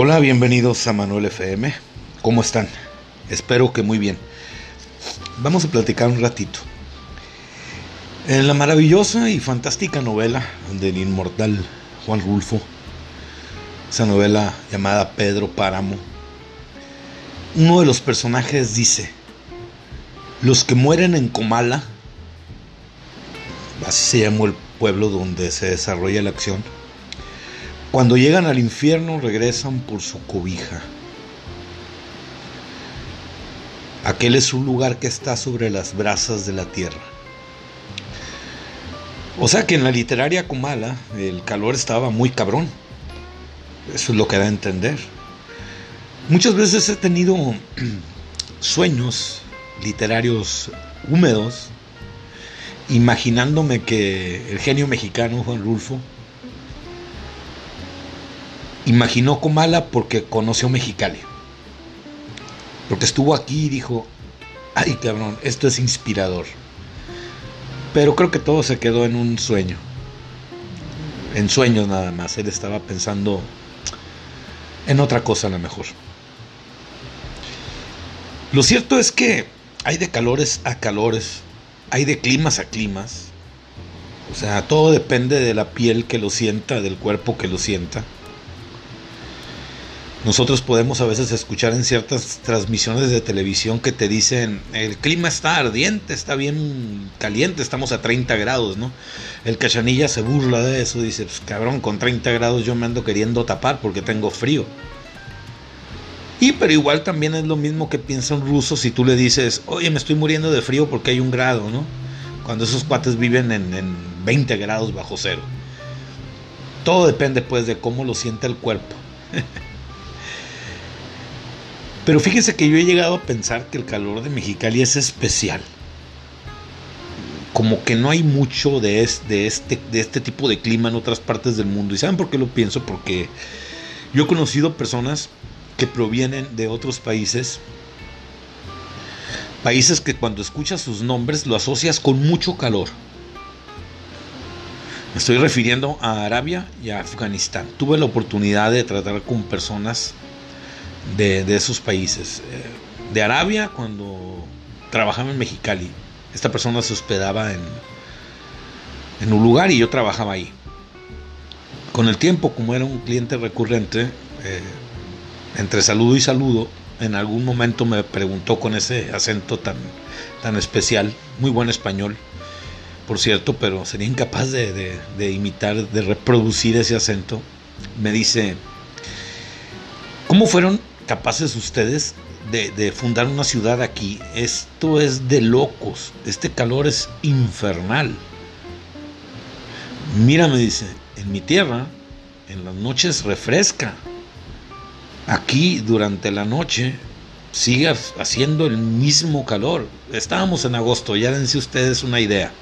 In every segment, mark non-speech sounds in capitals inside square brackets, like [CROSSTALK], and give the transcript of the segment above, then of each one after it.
Hola, bienvenidos a Manuel FM. ¿Cómo están? Espero que muy bien. Vamos a platicar un ratito. En la maravillosa y fantástica novela del inmortal Juan Rulfo, esa novela llamada Pedro Páramo, uno de los personajes dice, los que mueren en Comala, así se llamó el pueblo donde se desarrolla la acción, cuando llegan al infierno regresan por su cobija. Aquel es un lugar que está sobre las brasas de la tierra. O sea que en la literaria Comala el calor estaba muy cabrón. Eso es lo que da a entender. Muchas veces he tenido [CLEARS THROAT] sueños literarios húmedos, imaginándome que el genio mexicano Juan Rulfo imaginó Comala porque conoció Mexicali. Porque estuvo aquí y dijo, ay cabrón, esto es inspirador. Pero creo que todo se quedó en un sueño. En sueños nada más. Él estaba pensando en otra cosa a lo mejor. Lo cierto es que hay de calores a calores, hay de climas a climas. O sea, todo depende de la piel que lo sienta, del cuerpo que lo sienta. Nosotros podemos a veces escuchar en ciertas transmisiones de televisión que te dicen, el clima está ardiente, está bien caliente, estamos a 30 grados, ¿no? El cachanilla se burla de eso, dice, pues cabrón, con 30 grados yo me ando queriendo tapar porque tengo frío. Y pero igual también es lo mismo que piensa un ruso si tú le dices, oye, me estoy muriendo de frío porque hay un grado, ¿no? Cuando esos cuates viven en, en 20 grados bajo cero. Todo depende pues de cómo lo siente el cuerpo. [LAUGHS] Pero fíjese que yo he llegado a pensar que el calor de Mexicali es especial. Como que no hay mucho de este, este, tipo de clima en otras partes del mundo. ¿Y saben por qué lo pienso? Porque yo he conocido personas que provienen de otros países. Países que cuando escuchas sus nombres lo asocias con mucho calor. Me estoy refiriendo a Arabia y a Afganistán. Tuve la oportunidad de tratar con personas de, esos países. Eh, de Arabia, cuando trabajaba en Mexicali, esta persona se hospedaba en, en un lugar y yo trabajaba ahí. Con el tiempo, como era un cliente recurrente, eh, entre saludo y saludo, en algún momento me preguntó con ese acento tan, tan especial, muy buen español, por cierto, pero sería incapaz de, de imitar, de reproducir ese acento. Me dice, ¿cómo fueron capaces ustedes de, fundar una ciudad aquí. Esto es de locos. Este calor es infernal. Mira, me dice, en mi tierra, en las noches refresca. Aquí durante la noche sigue haciendo el mismo calor. Estábamos en agosto, ya dense ustedes una idea.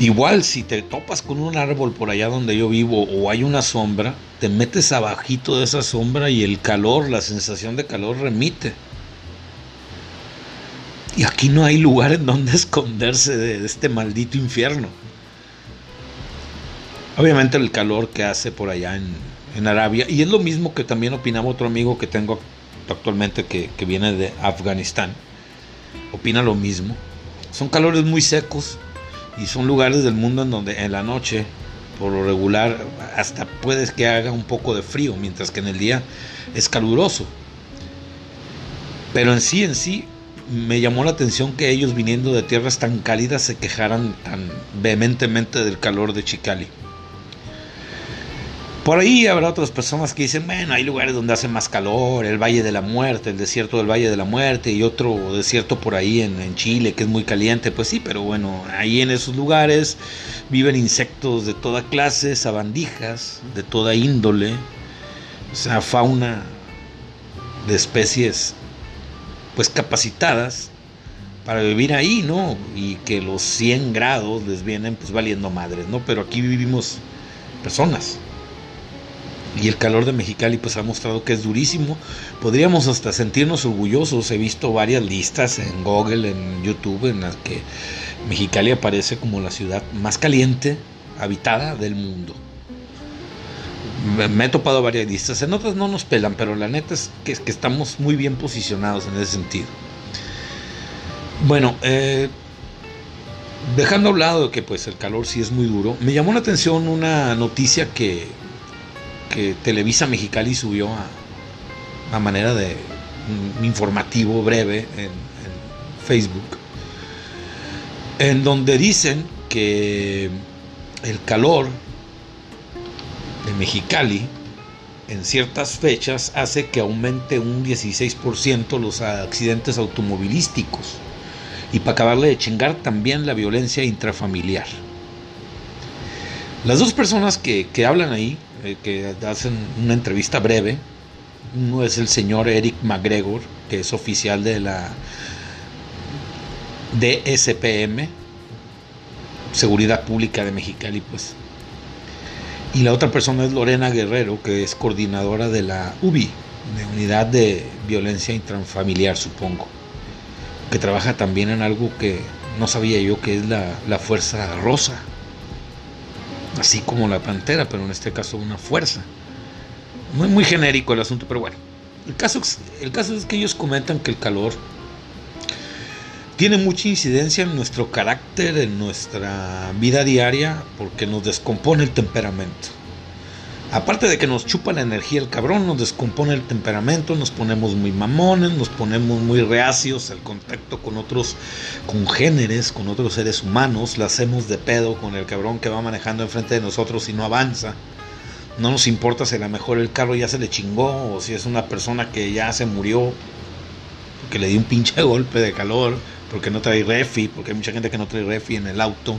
Igual si te topas con un árbol por allá donde yo vivo o hay una sombra, te metes abajito de esa sombra y el calor, la sensación de calor remite. Y aquí no hay lugar en donde [LAUGHS] esconderse de este maldito infierno. Obviamente el calor que hace por allá en, Arabia, y es lo mismo que también opinaba otro amigo que tengo actualmente que, que viene de Afganistán, opina lo mismo. Son calores muy secos, y son lugares del mundo en donde en la noche, por lo regular, hasta puedes que haga un poco de frío, mientras que en el día es caluroso. Pero en sí, en sí, me llamó la atención que ellos viniendo de tierras tan cálidas se quejaran tan vehementemente del calor de Chicali. Por ahí habrá otras personas que dicen, bueno, hay lugares donde hace más calor, el Valle de la Muerte, el desierto del Valle de la Muerte y otro desierto por ahí en, Chile que es muy caliente, pues sí, pero bueno, ahí en esos lugares viven insectos de toda clase, sabandijas, de toda índole, o sea, fauna de especies pues capacitadas para vivir ahí, ¿no? Y que los 100 grados les vienen pues valiendo madres, ¿no? Pero aquí vivimos personas y el calor de Mexicali pues ha mostrado que es durísimo. Podríamos hasta sentirnos orgullosos. He visto varias listas en Google, en YouTube, en las que Mexicali aparece como la ciudad más caliente habitada del mundo. me he topado varias listas, en otras no nos pelan, pero la neta es que, estamos muy bien posicionados en ese sentido. Bueno, eh, dejando a un lado que pues el calor sí es muy duro, me llamó la atención una noticia que, que Televisa Mexicali subió a, manera de un informativo breve en, en Facebook, en donde dicen que el calor de Mexicali en ciertas fechas hace que aumente un 16% los accidentes automovilísticos y para acabarle de chingar también la violencia intrafamiliar. Las dos personas que, que hablan ahí, eh, que hacen una entrevista breve, uno es el señor Eric McGregor, que es oficial de la DSPM, Seguridad Pública de Mexicali, pues. Y la otra persona es Lorena Guerrero, que es coordinadora de la UBI, de Unidad de Violencia Intrafamiliar, supongo. Que trabaja también en algo que no sabía yo que es la, la Fuerza Rosa. Así como la Pantera, pero en este caso una fuerza. Muy, muy genérico el asunto, pero bueno. El caso, el caso es que ellos comentan que el calor tiene mucha incidencia en nuestro carácter, en nuestra vida diaria, porque nos descompone el temperamento. Aparte de que nos chupa la energía el cabrón, nos descompone el temperamento, nos ponemos muy mamones, nos ponemos muy reacios al contacto con otros congéneres, con otros seres humanos, la hacemos de pedo con el cabrón que va manejando enfrente de nosotros y no avanza. No nos importa si a lo mejor el carro ya se le chingó o si es una persona que ya se murió, que le dio un pinche [LAUGHS] golpe de calor porque no trae refi, porque hay mucha gente que no trae refi en el auto.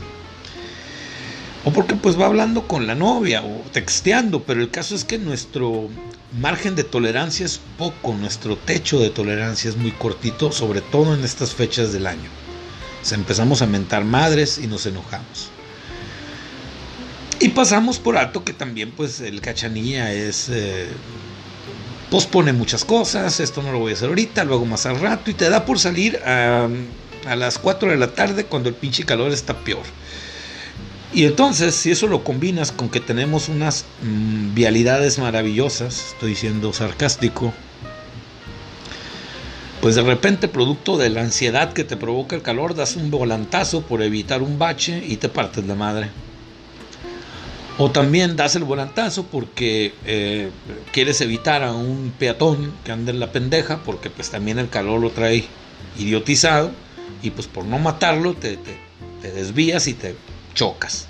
O porque pues va hablando con la novia o texteando, pero el caso es que nuestro margen de tolerancia es poco, nuestro techo de tolerancia es muy cortito, sobre todo en estas fechas del año. O empezamos a mentar madres y nos enojamos. Y pasamos por alto que también pues el cachanilla es... Eh, pospone muchas cosas, esto no lo voy a hacer ahorita, lo hago más al rato y te da por salir a, a las 4 de la tarde cuando el pinche calor está peor. Y entonces, si eso lo combinas con que tenemos unas mm, vialidades maravillosas, estoy siendo sarcástico, pues de repente, producto de la ansiedad que te provoca el calor, das un volantazo por evitar un bache y te partes la madre. O también das el volantazo porque eh, quieres evitar a un peatón que ande en la pendeja, porque pues también el calor lo trae idiotizado y pues por no matarlo te, desvías y te chocas.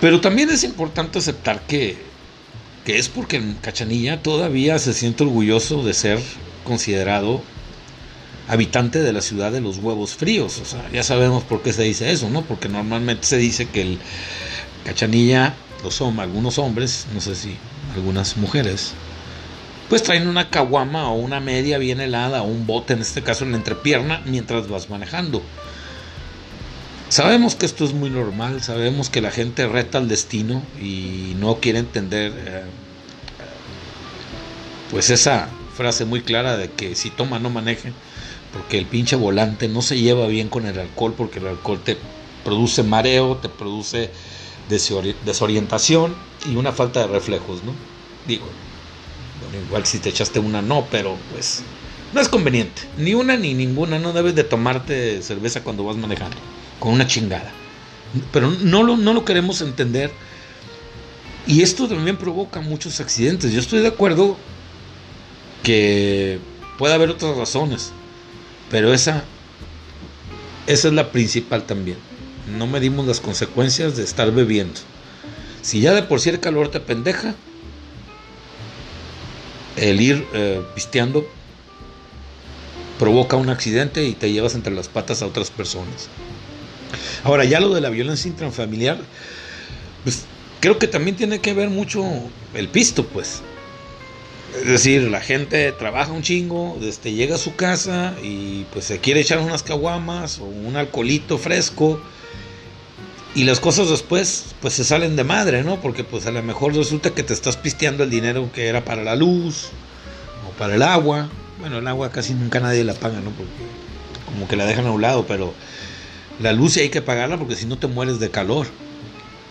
Pero también es importante aceptar que, que es porque en Cachanilla todavía se siente orgulloso de ser considerado habitante de la ciudad de los huevos fríos. O sea, ya sabemos por qué se dice eso, ¿no? Porque normalmente se dice que el Cachanilla, los hombres, algunos hombres, no sé si algunas mujeres, pues traen una caguama o una media bien helada o un bote, en este caso en la entrepierna, mientras vas manejando. Sabemos que esto es muy normal, sabemos que la gente reta al destino y no quiere entender eh, pues esa frase muy clara de que si toma no maneje, porque el pinche volante no se lleva bien con el alcohol, porque el alcohol te produce mareo, te produce desorientación y una falta de reflejos, ¿no? Digo, igual si te echaste una no, pero pues no es conveniente. Ni una ni ninguna. No debes de tomarte cerveza cuando vas manejando. Con una chingada. Pero no lo, no lo queremos entender. Y esto también provoca muchos accidentes. Yo estoy de acuerdo que puede haber otras razones. Pero esa, esa es la principal también. No medimos las consecuencias de estar bebiendo. Si ya de por sí el calor te pendeja, el ir eh, pisteando provoca un accidente y te llevas entre las patas a otras personas. Ahora, ya lo de la violencia intrafamiliar, pues creo que también tiene que ver mucho el pisto, pues. Es decir, la gente trabaja un chingo, este, llega a su casa y pues se quiere echar unas caguamas o un alcoholito fresco y las cosas después pues se salen de madre, ¿no? Porque pues a lo mejor resulta que te estás pisteando el dinero que era para la luz o para el agua. Bueno, el agua casi nunca nadie la paga, ¿no? Porque como que la dejan a un lado, pero la luz hay que pagarla porque si no te mueres de calor.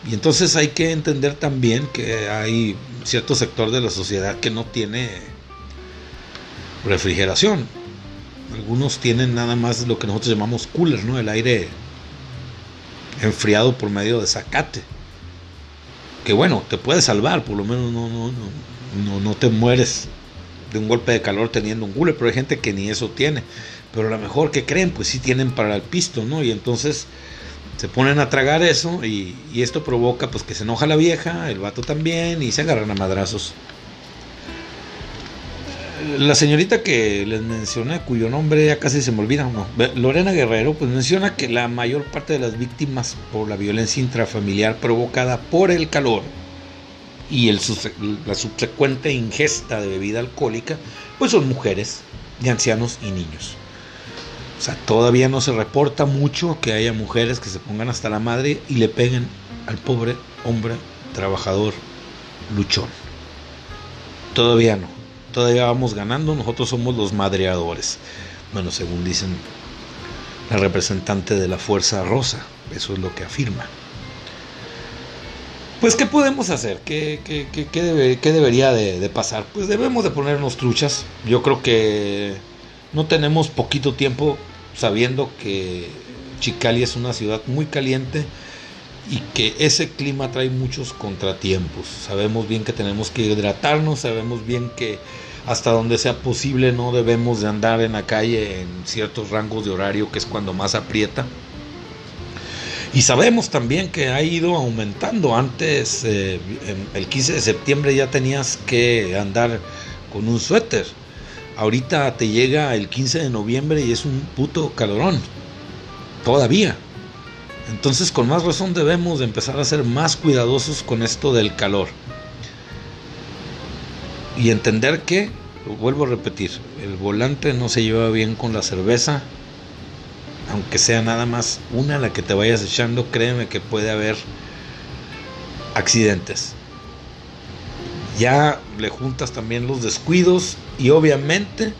Y entonces hay que entender también que hay cierto sector de la sociedad que no tiene refrigeración. Algunos tienen nada más lo que nosotros llamamos cooler, ¿no? El aire enfriado por medio de zacate. Que bueno, te puede salvar, por lo menos no, no, no, no, te mueres de un golpe de calor teniendo un cooler, pero hay gente que ni eso tiene. Pero a lo mejor que creen, pues sí tienen para el pisto, ¿no? Y entonces se ponen a tragar eso y, y, esto provoca pues que se enoja la vieja, el vato también y se agarran a madrazos la señorita que les menciona, cuyo nombre ya casi se me olvida, Lorena Guerrero, pues menciona que la mayor parte de las víctimas por la violencia intrafamiliar provocada por el calor y el, la subsecuente ingesta de bebida alcohólica, pues son mujeres, de ancianos y niños. O sea, todavía no se reporta mucho que haya mujeres que se pongan hasta la madre y le peguen al pobre hombre trabajador luchón. Todavía no todavía vamos ganando, nosotros somos los madreadores. Bueno, según dicen la representante de la Fuerza Rosa, eso es lo que afirma. Pues, ¿qué podemos hacer? ¿Qué, qué, debería de, pasar? Pues debemos de ponernos truchas. Yo creo que no tenemos poquito tiempo sabiendo que Chicali es una ciudad muy caliente y que ese clima trae muchos contratiempos. Sabemos bien que tenemos que hidratarnos, sabemos bien que hasta donde sea posible no debemos de andar en la calle en ciertos rangos de horario que es cuando más aprieta. Y sabemos también que ha ido aumentando. Antes, eh, el 15 de septiembre ya tenías que andar con un suéter. Ahorita te llega el 15 de noviembre y es un puto calorón. Todavía. Entonces con más razón debemos de empezar a ser más cuidadosos con esto del calor. Y entender que, vuelvo a repetir, el volante no se lleva bien con la cerveza. Aunque sea nada más una la que te vayas echando, créeme que puede haber accidentes. Ya le juntas también los descuidos y obviamente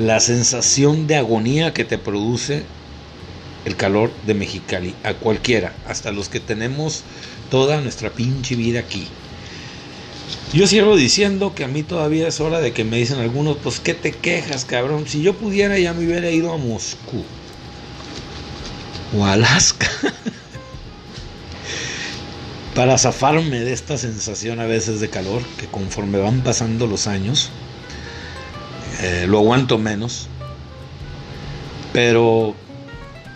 la sensación de agonía que te produce el calor de Mexicali, a cualquiera, hasta los que tenemos toda nuestra pinche vida aquí. Yo cierro diciendo que a mí todavía es hora de que me dicen algunos, pues ¿qué te quejas, cabrón? Si yo pudiera ya me hubiera ido a Moscú o a Alaska [LAUGHS] para zafarme de esta sensación a veces de calor que conforme van pasando los años eh, lo aguanto menos. Pero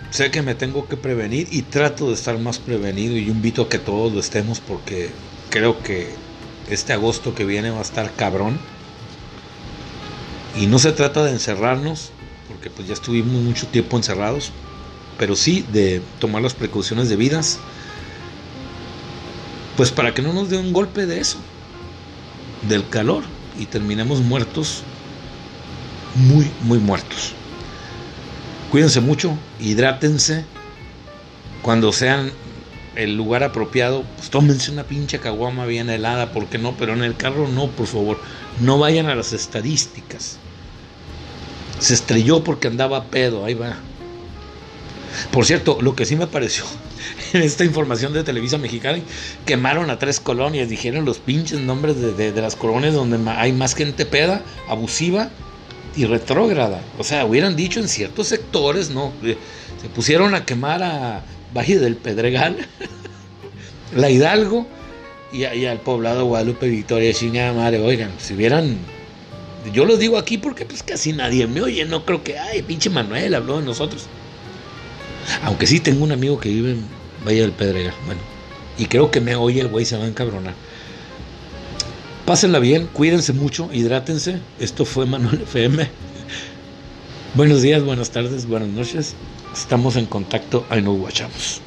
sé que me tengo que prevenir y trato de estar más prevenido y invito a que todos lo estemos porque creo que este agosto que viene va a estar cabrón. Y no se trata de encerrarnos, porque pues ya estuvimos mucho tiempo encerrados, pero sí de tomar las precauciones debidas, pues para que no nos dé un golpe de eso, del calor, y terminemos muertos, muy, muy muertos. Cuídense mucho, hidrátense. Cuando sean el lugar apropiado, pues tómense una pinche caguama bien helada, ¿por qué no? Pero en el carro no, por favor. No vayan a las estadísticas. Se estrelló porque andaba pedo, ahí va. Por cierto, lo que sí me pareció [LAUGHS] en esta información de Televisa Mexicana, quemaron a tres colonias, dijeron los pinches nombres de, de las colonias donde hay más gente peda, abusiva y retrógrada. O sea, hubieran dicho en ciertos sectores, ¿no? Eh, se pusieron a quemar a Valle del Pedregal, [LAUGHS] la Hidalgo y, al poblado Guadalupe Victoria, chingada madre. Oigan, si hubieran. Yo lo digo aquí porque pues casi nadie me oye, no creo que, ay, pinche Manuel habló de nosotros. Aunque sí tengo un amigo que vive en Valle del Pedregal, bueno, y creo que me oye el güey, se va a encabronar. Pásenla bien, cuídense mucho, hidrátense. Esto fue Manuel [LAUGHS] FM. Buenos días, buenas tardes, buenas noches. Estamos en contacto, ahí nos guachamos.